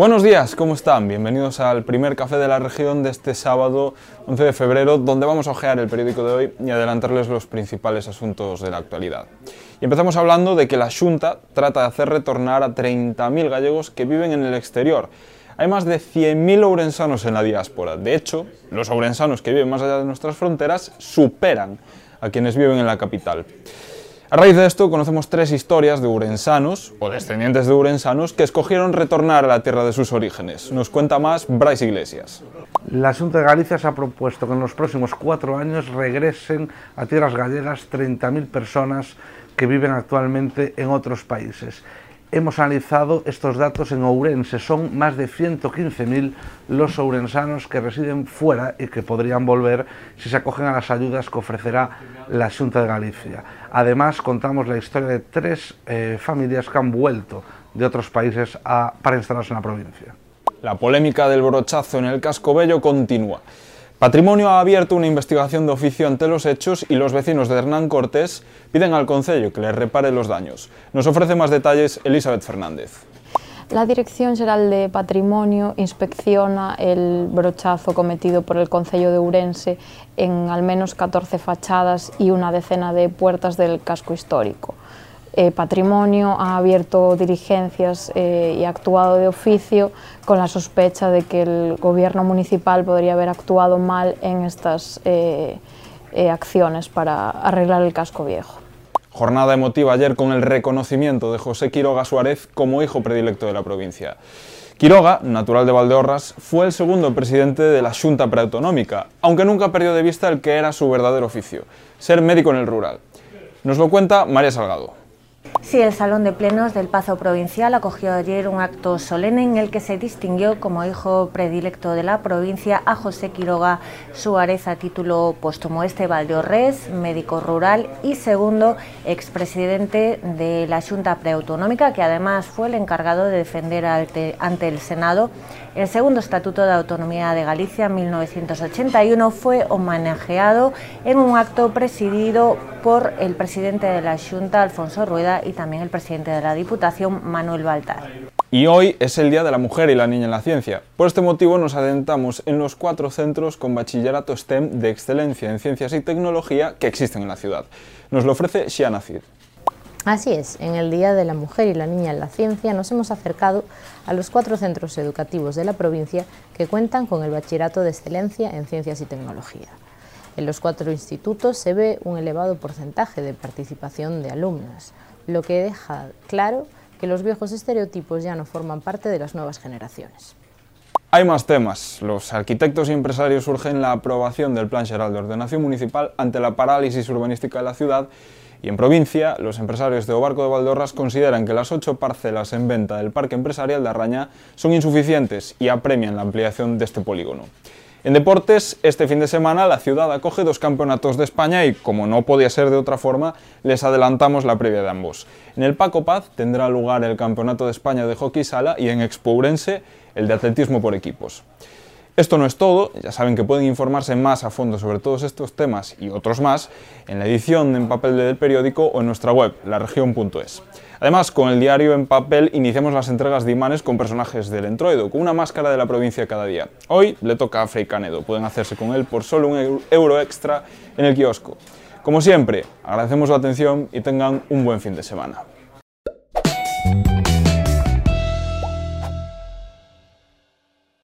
Buenos días, ¿cómo están? Bienvenidos al primer café de la región de este sábado 11 de febrero, donde vamos a ojear el periódico de hoy y adelantarles los principales asuntos de la actualidad. Y empezamos hablando de que la Junta trata de hacer retornar a 30.000 gallegos que viven en el exterior. Hay más de 100.000 ourensanos en la diáspora. De hecho, los ourensanos que viven más allá de nuestras fronteras superan a quienes viven en la capital. A raíz de esto conocemos tres historias de urensanos, o descendientes de urensanos, que escogieron retornar a la tierra de sus orígenes. Nos cuenta más Bryce Iglesias. La Junta de Galicia se ha propuesto que en los próximos cuatro años regresen a tierras gallegas 30.000 personas que viven actualmente en otros países. Hemos analizado estos datos en Ourense. Son más de 115.000 los ourensanos que residen fuera y que podrían volver si se acogen a las ayudas que ofrecerá la Junta de Galicia. Además, contamos la historia de tres eh, familias que han vuelto de otros países para instalarse en la provincia. La polémica del brochazo en el casco bello continúa. Patrimonio ha abierto una investigación de oficio ante los hechos y los vecinos de Hernán Cortés piden al Concello que les repare los daños. Nos ofrece más detalles Elizabeth Fernández. La Dirección General de Patrimonio inspecciona el brochazo cometido por el Concello de Ourense en al menos 14 fachadas y una decena de puertas del casco histórico. Eh, Patrimonio ha abierto diligencias eh, y actuado de oficio con la sospecha de que el gobierno municipal podría haber actuado mal en estas eh, acciones para arreglar el casco viejo. Jornada emotiva ayer con el reconocimiento de José Quiroga Suárez como hijo predilecto de la provincia. Quiroga, natural de Valdeorras, fue el segundo presidente de la Junta Preautonómica, aunque nunca perdió de vista el que era su verdadero oficio, ser médico en el rural. Nos lo cuenta María Salgado. Sí, el Salón de Plenos del Pazo Provincial acogió ayer un acto solemne en el que se distinguió como hijo predilecto de la provincia a José Quiroga Suárez a título póstumo. Este Valdeorres, médico rural y segundo expresidente de la Junta Preautonómica, que además fue el encargado de defender ante el Senado el segundo Estatuto de Autonomía de Galicia en 1981 fue homenajeado en un acto presidido por el presidente de la Junta, Alfonso Rueda, y también el presidente de la Diputación, Manuel Baltar. Y hoy es el Día de la Mujer y la Niña en la Ciencia. Por este motivo nos adentramos en los cuatro centros con bachillerato STEM de excelencia en ciencias y tecnología que existen en la ciudad. Nos lo ofrece Shiana Cid. Así es, en el Día de la Mujer y la Niña en la Ciencia nos hemos acercado a los cuatro centros educativos de la provincia que cuentan con el Bachillerato de Excelencia en Ciencias y Tecnología. En los cuatro institutos se ve un elevado porcentaje de participación de alumnas, lo que deja claro que los viejos estereotipos ya no forman parte de las nuevas generaciones. Hay más temas. Los arquitectos y empresarios urgen la aprobación del Plan General de Ordenación Municipal ante la parálisis urbanística de la ciudad y en provincia, los empresarios de Obarco de Valdeorras consideran que las ocho parcelas en venta del Parque Empresarial de Arraña son insuficientes y apremian la ampliación de este polígono. En deportes, este fin de semana la ciudad acoge dos campeonatos de España y, como no podía ser de otra forma, les adelantamos la previa de ambos. En el Paco Paz tendrá lugar el Campeonato de España de Hockey Sala y en Expourense el de Atletismo por Equipos. Esto no es todo, ya saben que pueden informarse más a fondo sobre todos estos temas y otros más en la edición en papel del periódico o en nuestra web, laregion.es. Además, con el diario en papel iniciamos las entregas de imanes con personajes del entroido, con una máscara de la provincia cada día. Hoy le toca a Frey Canedo, pueden hacerse con él por solo un euro extra en el kiosco. Como siempre, agradecemos la atención y tengan un buen fin de semana.